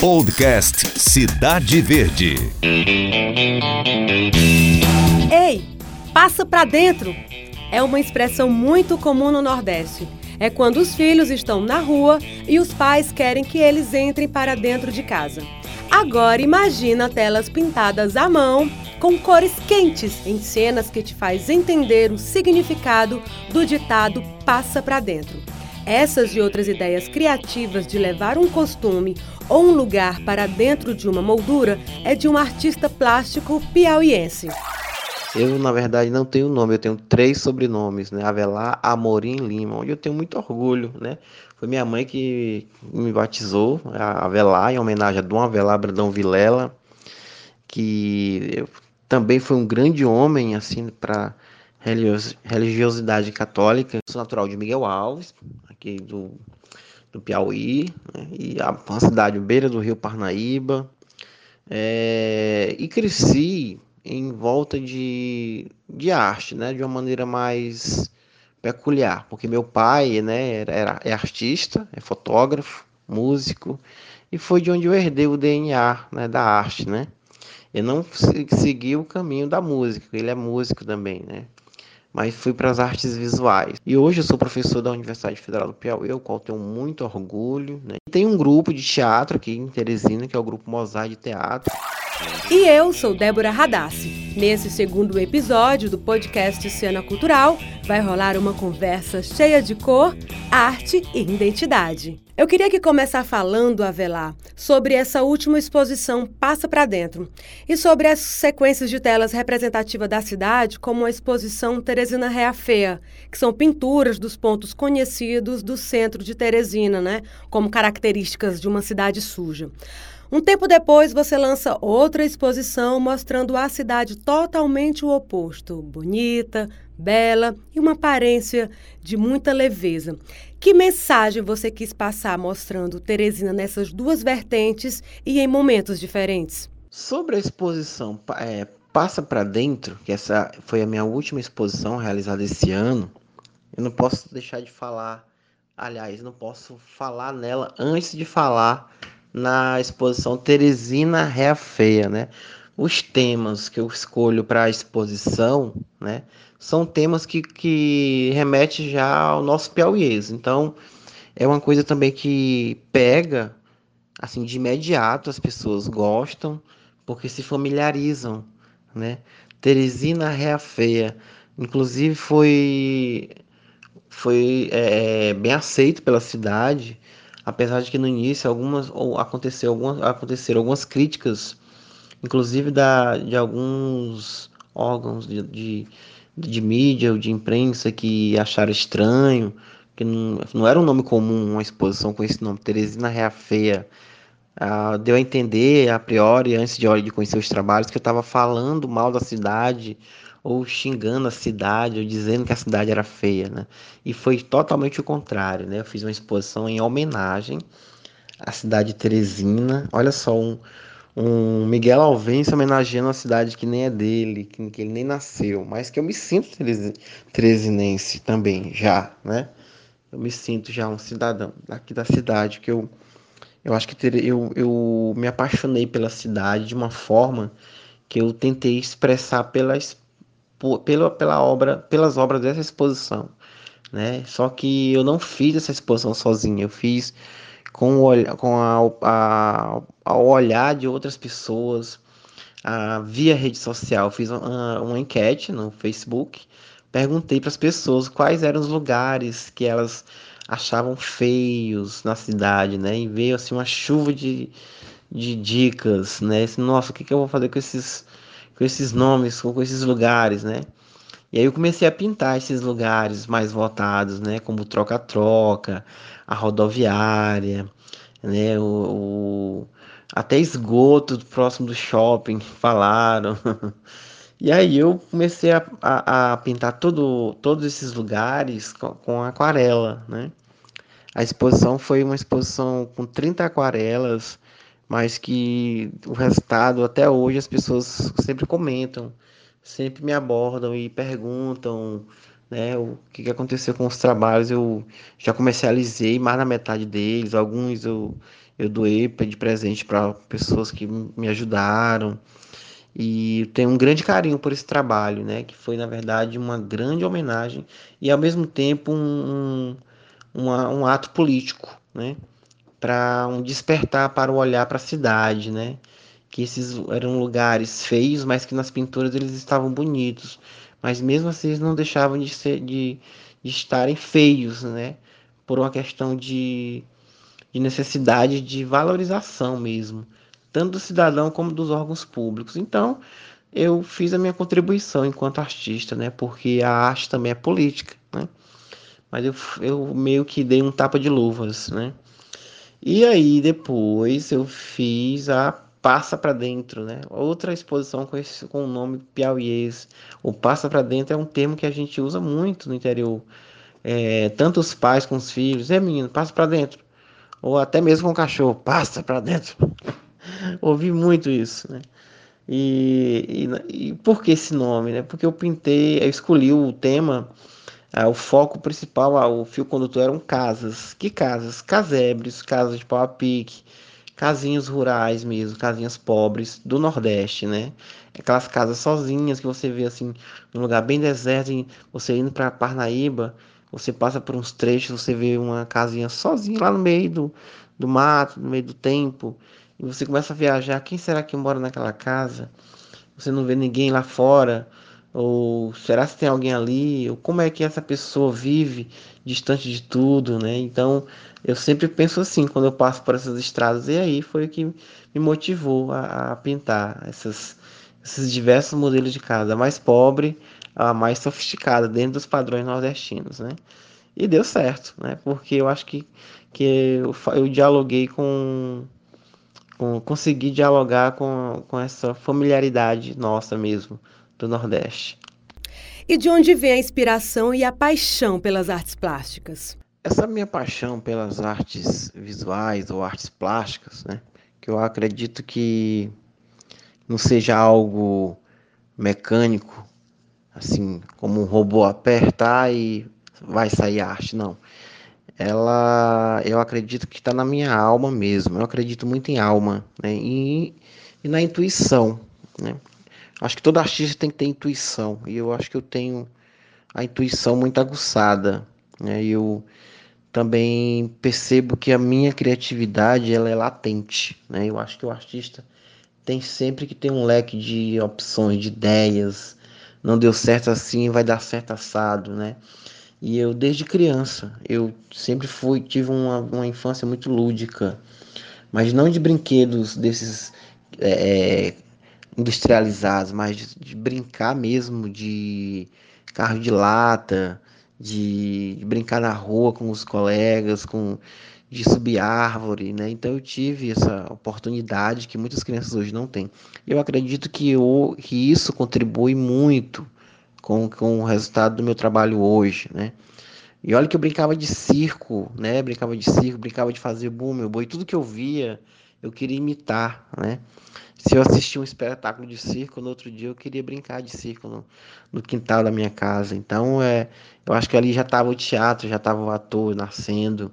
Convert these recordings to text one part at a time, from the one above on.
Podcast Cidade Verde. Ei, passa pra dentro! É uma expressão muito comum no Nordeste. É quando os filhos estão na rua e os pais querem que eles entrem para dentro de casa. Agora imagina telas pintadas à mão com cores quentes em cenas que te faz entender o significado do ditado passa para dentro. Essas e outras ideias criativas de levar um costume ou um lugar para dentro de uma moldura é de um artista plástico piauiense. Eu, na verdade, não tenho nome, eu tenho três sobrenomes, né? Avelar, Amorim Lima, onde eu tenho muito orgulho, né? Foi minha mãe que me batizou, Avelar, em homenagem a Dom Avelar Brandão Vilela, que também foi um grande homem, assim, para religiosidade católica. Sou natural de Miguel Alves, aqui do, do Piauí, né? e a, uma cidade beira do Rio Parnaíba. É, e cresci em volta de, de arte, né? De uma maneira mais peculiar, porque meu pai, né, era, é artista, é fotógrafo, músico, e foi de onde eu herdei o DNA, né, da arte, né? Eu não segui o caminho da música, ele é músico também, né? Mas fui para as artes visuais. E hoje eu sou professor da Universidade Federal do Piauí, o qual tenho muito orgulho. Né? Tem um grupo de teatro aqui em Teresina, que é o Grupo Mosaico de Teatro. E eu sou Débora Radassi. Nesse segundo episódio do podcast Cena Cultural, vai rolar uma conversa cheia de cor, arte e identidade. Eu queria que começar falando, Avelar, sobre essa última exposição Passa para Dentro e sobre as sequências de telas representativas da cidade, como a exposição Teresina Rea Feia, que são pinturas dos pontos conhecidos do centro de Teresina, né, como características de uma cidade suja. Um tempo depois, você lança outra exposição mostrando a cidade totalmente o oposto: bonita, bela e uma aparência de muita leveza. Que mensagem você quis passar mostrando Teresina nessas duas vertentes e em momentos diferentes? Sobre a exposição é, Passa para Dentro, que essa foi a minha última exposição realizada esse ano, eu não posso deixar de falar, aliás, não posso falar nela antes de falar na exposição Teresina Rea Feia, né? Os temas que eu escolho para a exposição, né, são temas que, que remetem já ao nosso piauiês. Então, é uma coisa também que pega, assim, de imediato as pessoas gostam, porque se familiarizam, né? Teresina Rea Feia, inclusive foi foi é, bem aceito pela cidade apesar de que no início algumas ou aconteceu algumas aconteceram algumas críticas, inclusive da de alguns órgãos de, de, de mídia ou de imprensa que acharam estranho, que não, não era um nome comum uma exposição com esse nome, Teresina Rea Feia. Ah, deu a entender a priori, antes de, de conhecer os trabalhos, que eu estava falando mal da cidade ou xingando a cidade, ou dizendo que a cidade era feia, né? E foi totalmente o contrário, né? Eu fiz uma exposição em homenagem à cidade de Teresina. Olha só, um, um Miguel Alvense homenageando uma cidade que nem é dele, que, que ele nem nasceu, mas que eu me sinto teresinense também, já, né? Eu me sinto já um cidadão aqui da cidade, que eu, eu acho que ter, eu, eu me apaixonei pela cidade de uma forma que eu tentei expressar pelas pela, pela obra, pelas obras dessa exposição, né? Só que eu não fiz essa exposição sozinho, eu fiz com o, com a, a, ao olhar de outras pessoas, a, via rede social, fiz uma, uma enquete no Facebook, perguntei para as pessoas quais eram os lugares que elas achavam feios na cidade, né? E veio assim uma chuva de, de dicas, né? Nossa, o que, que eu vou fazer com esses com esses nomes, com esses lugares, né? E aí eu comecei a pintar esses lugares mais votados, né? Como Troca-Troca, a rodoviária, né? O, o, até esgoto próximo do shopping falaram. e aí eu comecei a, a, a pintar todo, todos esses lugares com, com, aquarela, né? A exposição foi uma exposição com 30 aquarelas, mas que o resultado até hoje as pessoas sempre comentam, sempre me abordam e perguntam, né, o que, aconteceu com os trabalhos. Eu já comercializei mais da metade deles, alguns eu eu doei de presente para pessoas que me ajudaram. E tenho um grande carinho por esse trabalho, né? Que foi, na verdade, uma grande homenagem e, ao mesmo tempo, um, um, um ato político, né? Para um despertar para o olhar para a cidade, né? Que esses eram lugares feios, mas que nas pinturas eles estavam bonitos. Mas mesmo assim eles não deixavam de, ser, de, de estarem feios, né? Por uma questão de, de necessidade de valorização mesmo tanto do cidadão como dos órgãos públicos. Então, eu fiz a minha contribuição enquanto artista, né? Porque a arte também é política, né? Mas eu, eu meio que dei um tapa de luvas, né? E aí depois eu fiz a Passa para Dentro, né? Outra exposição com, esse, com o nome piauiês. O Passa para Dentro é um termo que a gente usa muito no interior. É, tanto os pais com os filhos, é menino, passa para dentro. Ou até mesmo com o cachorro, passa para dentro. Ouvi muito isso, né? E, e, e, por que esse nome, né? Porque eu pintei, eu escolhi o tema, ah, o foco principal, ah, o fio condutor eram casas. Que casas? Casebres, casas de pau a pique, casinhos rurais mesmo, casinhas pobres do Nordeste, né? Aquelas casas sozinhas que você vê assim, num lugar bem deserto, você indo para Parnaíba, você passa por uns trechos, você vê uma casinha sozinha lá no meio do, do mato, no meio do tempo e você começa a viajar, quem será que mora naquela casa? Você não vê ninguém lá fora, ou será que tem alguém ali? Ou como é que essa pessoa vive distante de tudo, né? Então, eu sempre penso assim quando eu passo por essas estradas, e aí foi o que me motivou a, a pintar essas, esses diversos modelos de casa, a mais pobre, a mais sofisticada, dentro dos padrões nordestinos, né? E deu certo, né? Porque eu acho que, que eu, eu dialoguei com com, conseguir dialogar com, com essa familiaridade nossa mesmo do Nordeste. E de onde vem a inspiração e a paixão pelas artes plásticas? Essa minha paixão pelas artes visuais ou artes plásticas, né, que eu acredito que não seja algo mecânico, assim como um robô apertar e vai sair arte, não ela eu acredito que está na minha alma mesmo. Eu acredito muito em alma né? e, e na intuição. Né? Acho que todo artista tem que ter intuição e eu acho que eu tenho a intuição muito aguçada. Né? Eu também percebo que a minha criatividade ela é latente. Né? Eu acho que o artista tem sempre que ter um leque de opções, de ideias. Não deu certo assim, vai dar certo assado, né? E eu, desde criança, eu sempre fui, tive uma, uma infância muito lúdica, mas não de brinquedos desses é, industrializados, mas de, de, brincar mesmo de carro de lata, de, de, brincar na rua com os colegas, com de subir árvore, né? Então eu tive essa oportunidade que muitas crianças hoje não têm. Eu acredito que, eu, que isso contribui muito com, com o resultado do meu trabalho hoje, né? E olha que eu brincava de circo, né? Brincava de circo, brincava de fazer boom, meu boi, tudo que eu via, eu queria imitar, né? Se eu assistia um espetáculo de circo, no outro dia eu queria brincar de circo no, no quintal da minha casa. Então, é, eu acho que ali já estava o teatro, já estava o ator nascendo.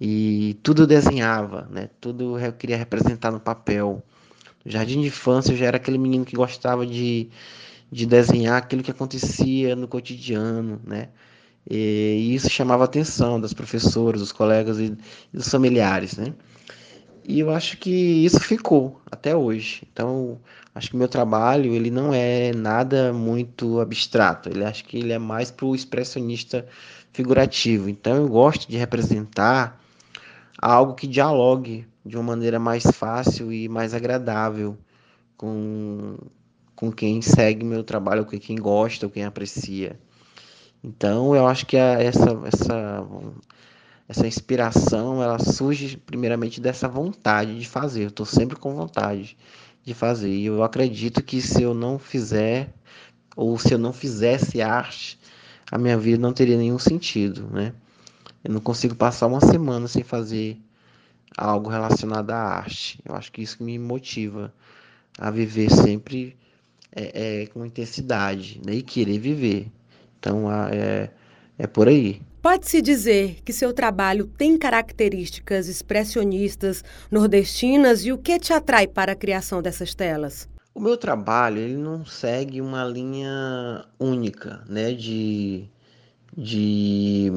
E tudo desenhava, né? Tudo eu queria representar no papel. No jardim de infância eu já era aquele menino que gostava de de desenhar aquilo que acontecia no cotidiano, né? E isso chamava a atenção das professoras, dos colegas e dos familiares, né? E eu acho que isso ficou até hoje. Então, acho que meu trabalho ele não é nada muito abstrato. Ele acho que ele é mais para o expressionista figurativo. Então, eu gosto de representar algo que dialogue de uma maneira mais fácil e mais agradável com, com quem segue meu trabalho, com quem gosta, ou quem aprecia. Então, eu acho que a, essa, essa, essa inspiração, ela surge primeiramente dessa vontade de fazer. Eu estou sempre com vontade de fazer. E eu acredito que se eu não fizer, ou se eu não fizesse arte, a minha vida não teria nenhum sentido, né? Eu não consigo passar uma semana sem fazer algo relacionado à arte. Eu acho que isso me motiva a viver sempre é, é, com intensidade né? e querer viver. Então é, é por aí. Pode-se dizer que seu trabalho tem características expressionistas nordestinas e o que te atrai para a criação dessas telas? O meu trabalho ele não segue uma linha única, né, de, de,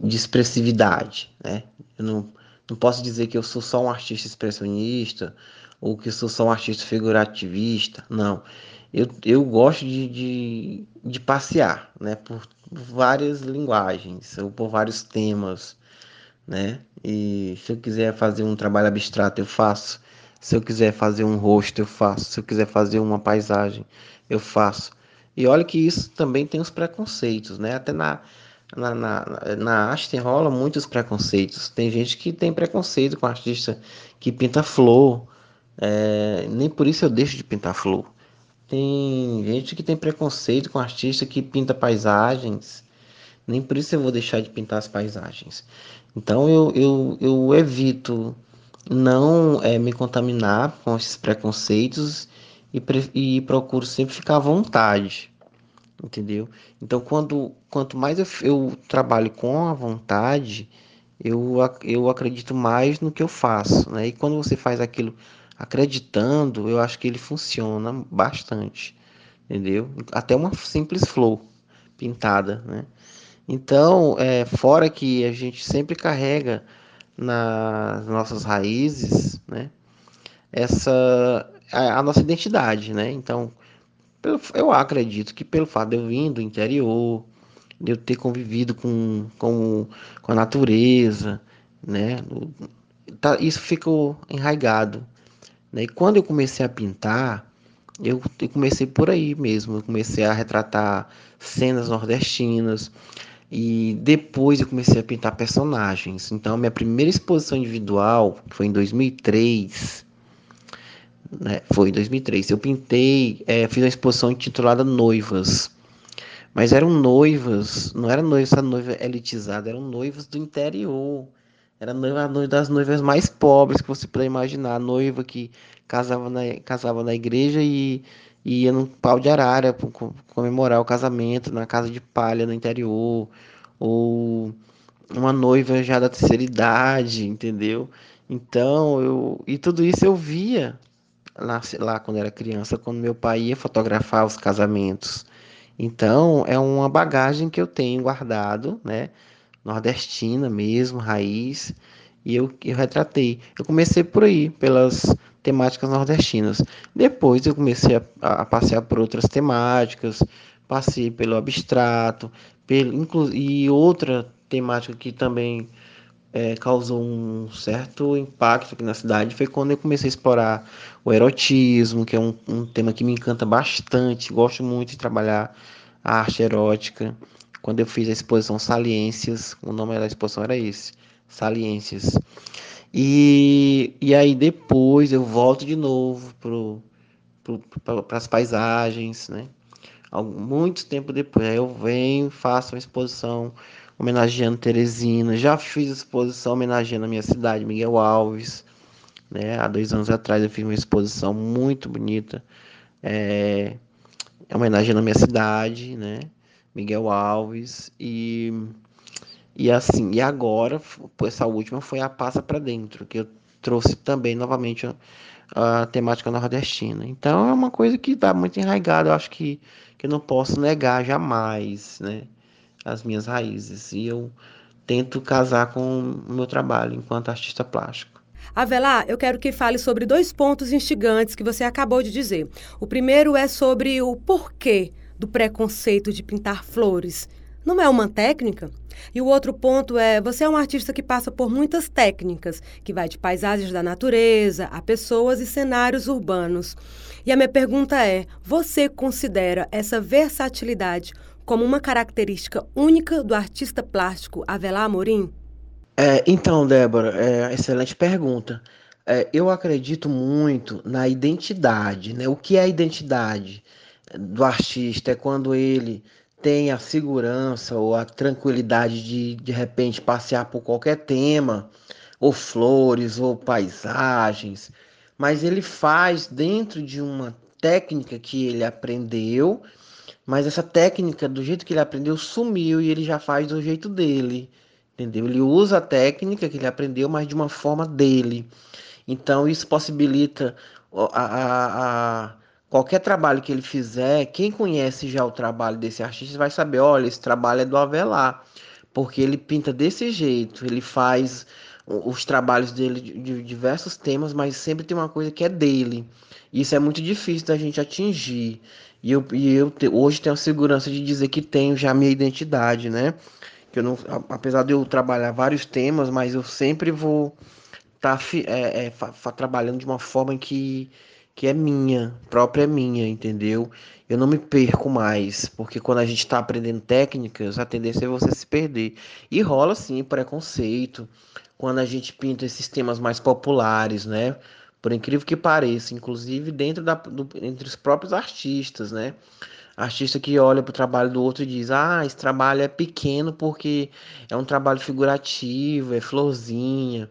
de expressividade, né? Eu não, não posso dizer que eu sou só um artista expressionista ou que eu sou só um artista figurativista, não. Eu, eu gosto de, de, de passear, né, por várias linguagens ou por vários temas, né? E se eu quiser fazer um trabalho abstrato, eu faço. Se eu quiser fazer um rosto, eu faço. Se eu quiser fazer uma paisagem, eu faço. E olha que isso também tem os preconceitos, né? Até na, na, na, na arte rola muitos preconceitos. Tem gente que tem preconceito com artista que pinta flor. É, nem por isso eu deixo de pintar flor. Tem gente que tem preconceito com artista que pinta paisagens. Nem por isso eu vou deixar de pintar as paisagens. Então eu, eu, eu evito não é, me contaminar com esses preconceitos e, e procuro sempre ficar à vontade, entendeu? Então, quando, quanto mais eu, eu trabalho com a vontade, eu, eu acredito mais no que eu faço, né? E quando você faz aquilo acreditando, eu acho que ele funciona bastante, entendeu? Até uma simples flor pintada, né? Então, é, fora que a gente sempre carrega nas nossas raízes, né? Essa a, a nossa identidade, né? Então, pelo, eu acredito que pelo fato de eu vir do interior, de eu ter convivido com, com, com a natureza, né? Tá, isso ficou enraigado. Né? E quando eu comecei a pintar, eu, eu comecei por aí mesmo. Eu comecei a retratar cenas nordestinas, e depois eu comecei a pintar personagens. Então, minha primeira exposição individual foi em 2003. Né? Foi em 2003. Eu pintei, é, fiz uma exposição intitulada Noivas. Mas eram noivas, não era noiva, essa noiva elitizada, eram noivas do interior. Era noiva, das noivas mais pobres que você puder imaginar. A noiva que casava na, casava na igreja e, e ia num pau de arara para comemorar o casamento na casa de palha no interior, ou uma noiva já da terceira idade, entendeu? Então, eu e tudo isso eu via lá, lá quando era criança, quando meu pai ia fotografar os casamentos. Então, é uma bagagem que eu tenho guardado, né? Nordestina mesmo, raiz, e eu, eu retratei. Eu comecei por aí, pelas temáticas nordestinas. Depois eu comecei a, a passear por outras temáticas, passei pelo abstrato, pelo, e outra temática que também é, causou um certo impacto aqui na cidade foi quando eu comecei a explorar o erotismo, que é um, um tema que me encanta bastante, gosto muito de trabalhar a arte erótica. Quando eu fiz a exposição Saliências, o nome da exposição era esse, Saliências. E, e aí depois eu volto de novo para as paisagens, né? Muito tempo depois, aí eu venho, faço uma exposição homenageando Teresina. Já fiz exposição homenageando a minha cidade, Miguel Alves. Né? Há dois anos atrás eu fiz uma exposição muito bonita, é, homenageando a minha cidade, né? Miguel Alves. E e assim, e agora, essa última foi a Passa para Dentro, que eu trouxe também novamente a, a, temática nordestina. Então é uma coisa que está muito enraigada, eu acho que, que eu não posso negar jamais, né? As minhas raízes. E eu tento casar com o meu trabalho enquanto artista plástico. Avelar, eu quero que fale sobre dois pontos instigantes que você acabou de dizer. O primeiro é sobre o porquê do preconceito de pintar flores não é uma técnica? E o outro ponto é: você é um artista que passa por muitas técnicas, que vai de paisagens da natureza a pessoas e cenários urbanos. E a minha pergunta é: você considera essa versatilidade como uma característica única do artista plástico Avelar Amorim? É, então, Débora, é, excelente pergunta. É, eu acredito muito na identidade. Né? O que é identidade do artista? É quando ele tem a segurança ou a tranquilidade de de repente passear por qualquer tema, ou flores, ou paisagens, mas ele faz dentro de uma técnica que ele aprendeu mas essa técnica, do jeito que ele aprendeu, sumiu e ele já faz do jeito dele. Entendeu? Ele usa a técnica que ele aprendeu, mas de uma forma dele. Então isso possibilita a, a, a, qualquer trabalho que ele fizer, quem conhece já o trabalho desse artista vai saber, olha, esse trabalho é do Avelar, porque ele pinta desse jeito, ele faz os trabalhos dele de diversos temas, mas sempre tem uma coisa que é dele. Isso é muito difícil da gente atingir. E eu, e eu te, hoje tenho a segurança de dizer que tenho já minha identidade, né? Que eu não, apesar de eu trabalhar vários temas, mas eu sempre vou estar tá, é, é, trabalhando de uma forma que, que é minha, própria minha, entendeu? Eu não me perco mais, porque quando a gente está aprendendo técnicas, a tendência é você se perder. E rola sim preconceito quando a gente pinta esses temas mais populares, né? Por incrível que pareça, inclusive dentro da, do, entre os próprios artistas, né? Artista que olha para o trabalho do outro e diz: Ah, esse trabalho é pequeno porque é um trabalho figurativo, é florzinha.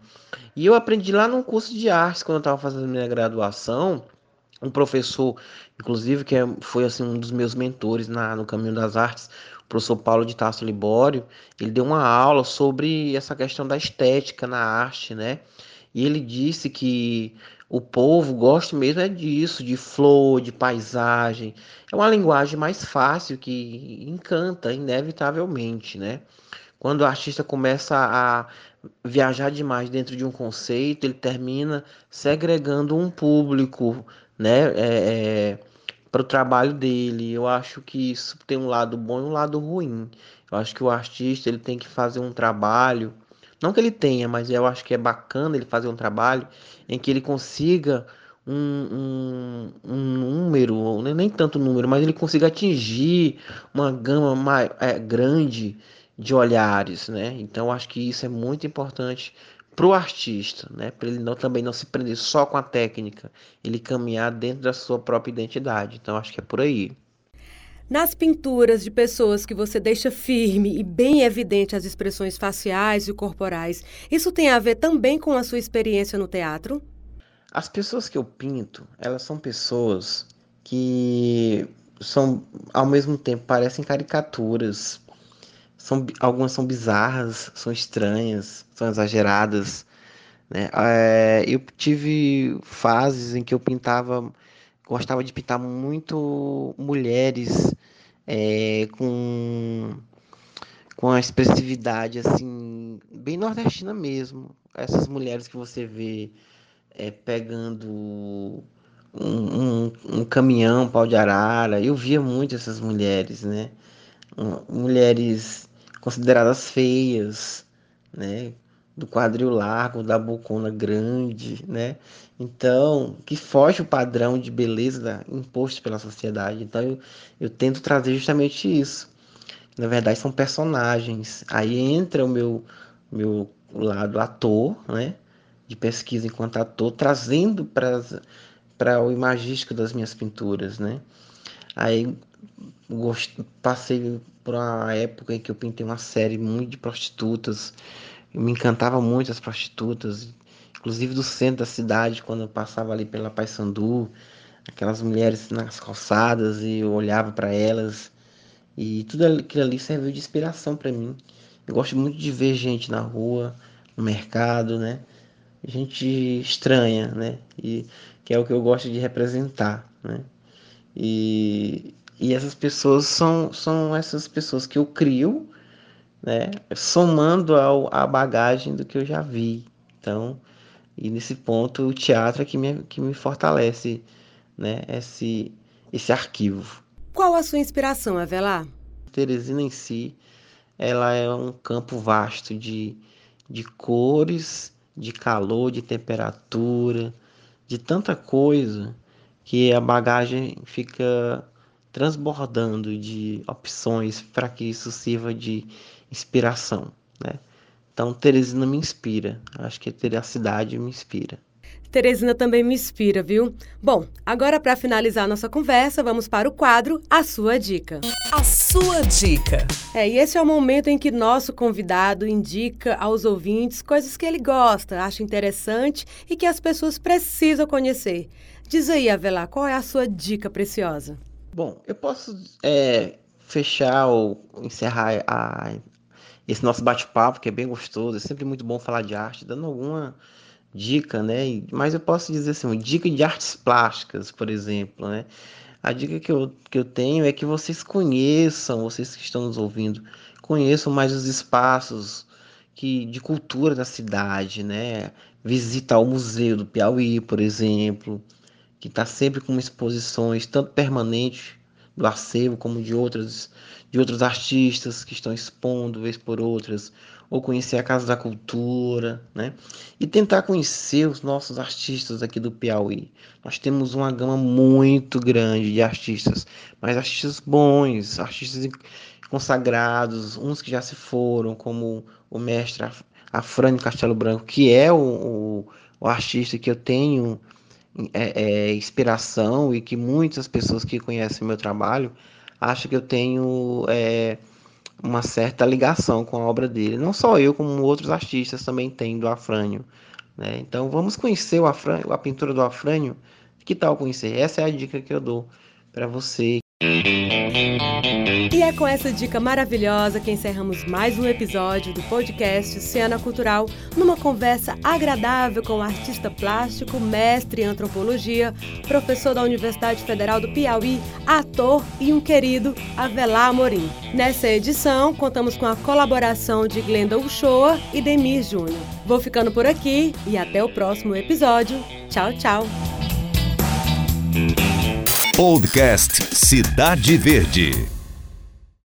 E eu aprendi lá num curso de artes, quando eu estava fazendo minha graduação, um professor, inclusive, que é, foi assim, um dos meus mentores na, no caminho das artes, o professor Paulo de Tasso Libório, ele deu uma aula sobre essa questão da estética na arte, né? E ele disse que o povo gosta mesmo é disso, de flor, de paisagem. É uma linguagem mais fácil que encanta, inevitavelmente, né? Quando o artista começa a viajar demais dentro de um conceito, ele termina segregando um público, né? É, é, para o trabalho dele. Eu acho que isso tem um lado bom e um lado ruim. Eu acho que o artista ele tem que fazer um trabalho não que ele tenha, mas eu acho que é bacana ele fazer um trabalho em que ele consiga um, um, um número, nem tanto número, mas ele consiga atingir uma gama mais, é, grande de olhares, né? Então acho que isso é muito importante para o artista, né? Para ele não, também não se prender só com a técnica, ele caminhar dentro da sua própria identidade. Então acho que é por aí. Nas pinturas de pessoas que você deixa firme e bem evidente as expressões faciais e corporais, isso tem a ver também com a sua experiência no teatro? As pessoas que eu pinto, elas são pessoas que são ao mesmo tempo parecem caricaturas. São, algumas são bizarras, são estranhas, são exageradas. Né? É, eu tive fases em que eu pintava gostava de pintar muito mulheres é, com com a expressividade assim bem nordestina mesmo essas mulheres que você vê é, pegando um, um, um, caminhão pau de arara eu via muito essas mulheres né mulheres consideradas feias né do quadril largo, da bocona grande, né? Então, que foge o padrão de beleza imposto pela sociedade. Então, eu, eu tento trazer justamente isso. Na verdade, são personagens. Aí entra o meu, meu lado ator, né? De pesquisa enquanto ator, trazendo para o imagístico das minhas pinturas, né? Aí gost... passei por uma época em que eu pintei uma série muito de prostitutas eu me encantava muito as prostitutas, inclusive do centro da cidade, quando eu passava ali pela Paysandu, aquelas mulheres nas calçadas e eu olhava para elas e tudo aquilo ali serviu de inspiração para mim. Eu gosto muito de ver gente na rua, no mercado, né? Gente estranha, né? E que é o que eu gosto de representar, né? E, e essas pessoas são, são essas pessoas que eu crio né? Somando ao, à bagagem do que eu já vi. Então, e nesse ponto o teatro é que me, que me fortalece, né? Esse, esse arquivo. Qual a sua inspiração, Avelar? Teresina em si, ela é um campo vasto de, de cores, de calor, de temperatura, de tanta coisa que a bagagem fica transbordando de opções para que isso sirva de inspiração, né? Então, Teresina me inspira. Acho que a cidade me inspira. Teresina também me inspira, viu? Bom, agora para finalizar nossa conversa, vamos para o quadro A Sua Dica. A Sua Dica. É, e esse é o momento em que nosso convidado indica aos ouvintes coisas que ele gosta, acha interessante e que as pessoas precisam conhecer. Diz aí, Avelar, qual é a sua dica preciosa? Bom, eu posso é, fechar ou encerrar a, esse nosso bate-papo, que é bem gostoso, é sempre muito bom falar de arte, dando alguma dica, né? Mas eu posso dizer assim, dica de artes plásticas, por exemplo, né? A dica que eu, que eu tenho é que vocês conheçam, vocês que estão nos ouvindo, conheçam mais os espaços que, de cultura da cidade, né? Visitar o Museu do Piauí, por exemplo, que está sempre com exposições, tanto permanentes do acervo como de outras de outros artistas que estão expondo vez por outras, ou conhecer a Casa da Cultura, né? E tentar conhecer os nossos artistas aqui do Piauí. Nós temos uma gama muito grande de artistas, mas artistas bons, artistas consagrados, uns que já se foram, como o mestre Afrânio Castelo Branco, que é o, o, o artista que eu tenho é, é, inspiração e que muitas pessoas que conhecem meu trabalho acham que eu tenho é, uma certa ligação com a obra dele. Não só eu, como outros artistas também têm do Afrânio. Né? Então vamos conhecer o Afrânio, a pintura do Afrânio. Que tal conhecer? Essa é a dica que eu dou para você e é com essa dica maravilhosa que encerramos mais um episódio do podcast Cena Cultural, numa conversa agradável com o artista plástico, mestre em antropologia, professor da Universidade Federal do Piauí, ator e um querido Avelar Amorim. Nessa edição, contamos com a colaboração de Glenda Uchoa e Demir Júnior. Vou ficando por aqui e até o próximo episódio. Tchau, tchau. Podcast Cidade Verde.